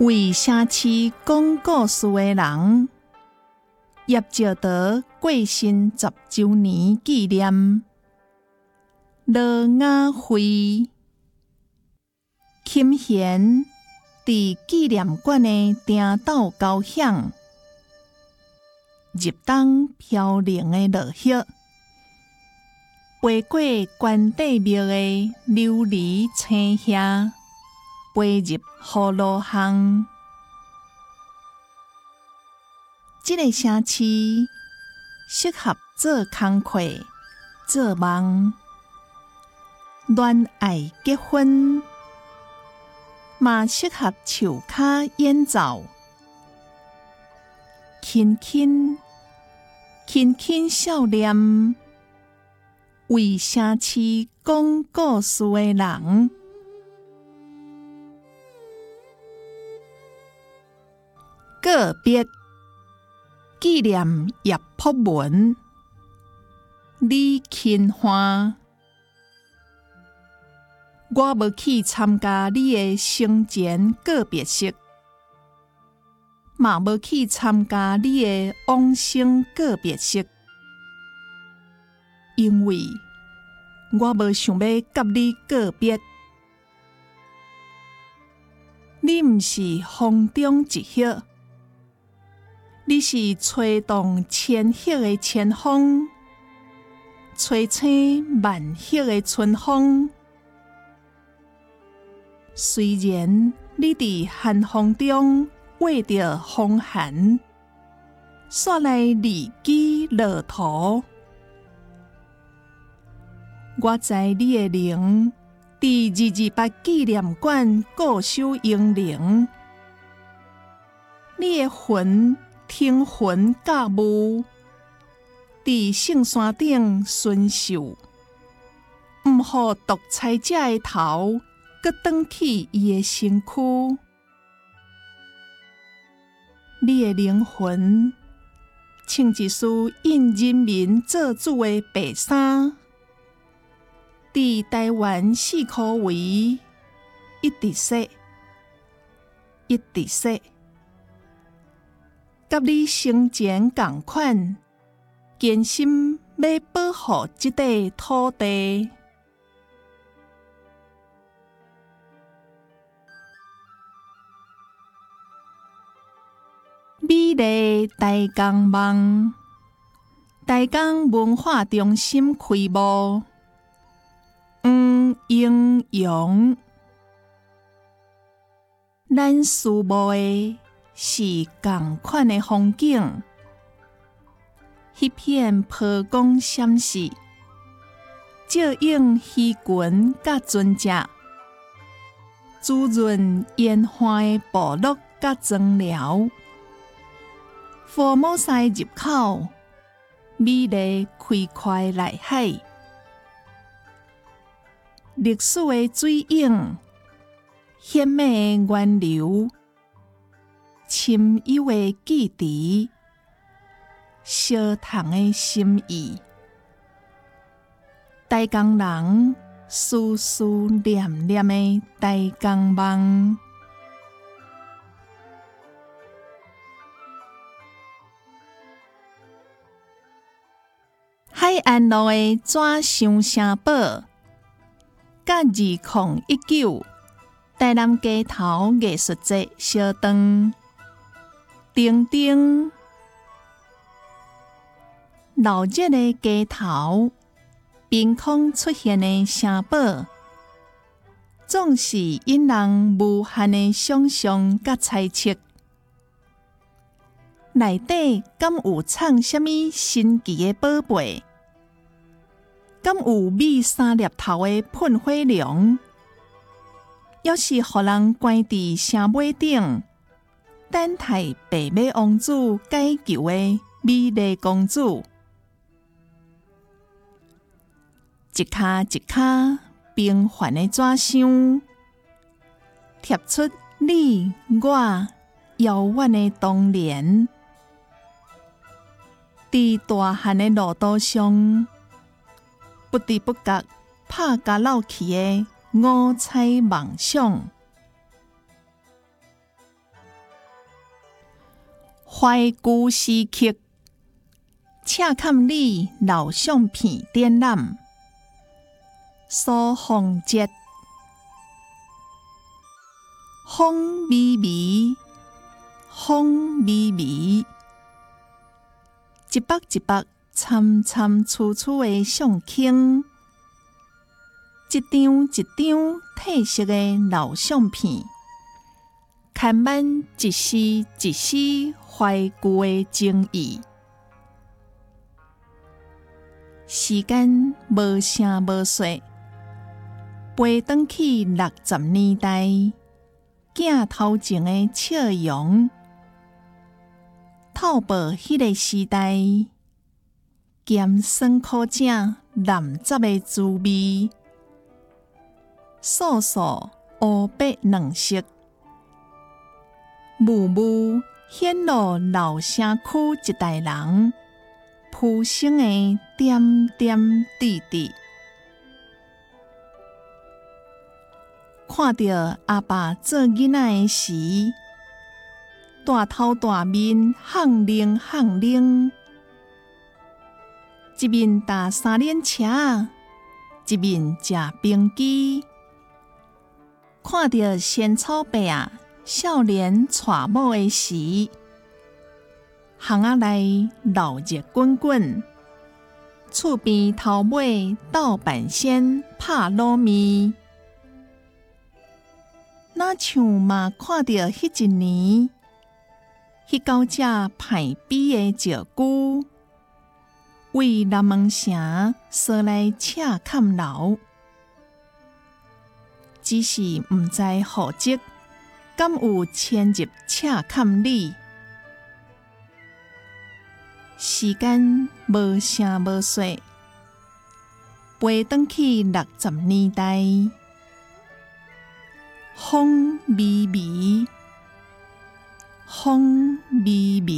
为城市讲故事的人，叶兆德过身十周年纪念。罗雅辉、琴弦。伫纪念馆的鼎斗交响，入冬飘零的落叶，飞过关帝庙的琉璃青霞。飞入河路巷，这个城市适合做工课、做梦、恋爱、结婚，嘛适合唱卡演奏。轻轻、轻轻笑脸，为城市讲故事的人。个别纪念叶朴文、李钦欢，我无去参加你的生前告别式，嘛无去参加你的往生告别式，因为我无想要甲你告别。你毋是风中一叶。你是吹动千叶的千风，吹醒万叶的春风。虽然你伫寒风中为着风寒，煞来离机落土，我在你的灵，伫二二八纪念馆固守英灵，你的魂。听魂驾雾，伫圣山顶巡守，毋好独裁者的头，搁转去伊的身躯。你的灵魂，穿一束印人民做主的白衫，伫台湾四 khu 围一直说，一直说。甲你生前共款，坚心要保护这块土地。美丽大江梦，大江文化中心开幕。黄英勇，咱树木的。是共款的风景，一片波光闪烁，照映溪群甲尊者，滋润烟花的部落甲庄寮。佛摩塞入口，美丽开阔内海，历史的水影，鲜美的源流。深幽的记忆，小唐的心意，大江人思思念念的大江梦，海岸路的纸箱城堡，甲二零一九台南街头艺术节小灯。叮叮，热的街头，凭空出现的城堡，总是引人无限的想象甲猜测。内底敢有藏什么神奇的宝贝？敢有米三粒头的喷火龙？要是互人关伫城尾顶？等待白马王子解救的美丽公主，一卡一卡平凡的纸箱，贴出你我遥远的童年。在大汉的路途上，不知不觉拍甲老去的五彩梦想。怀旧时刻，恰看你老相片展览，苏凤节，风微微，风微微，一百一百参参楚楚的相框，一张一张褪色的老相片。看满一丝一丝怀旧的情意，时间无声无息，飞转去六十年代，镜头前的笑容，透薄迄个时代，咸酸苦正难杂的滋味，素素黑白两色。暮暮显露老城区一代人浮生的点点滴滴。看着阿爸做囡仔的时，大头大面喊铃喊铃，一面搭三轮车，一面食冰机，看着仙草伯啊！少年娶某的时，巷仔内闹热滚滚，厝边头尾斗半仙拍糯米。那像嘛看到迄一年，迄九只排比的石鼓，为南门城驶来赤坎楼，只是毋知户籍。敢有迁入赤坎里？时间无声无息，飞转去六十年代，风微微，风微微。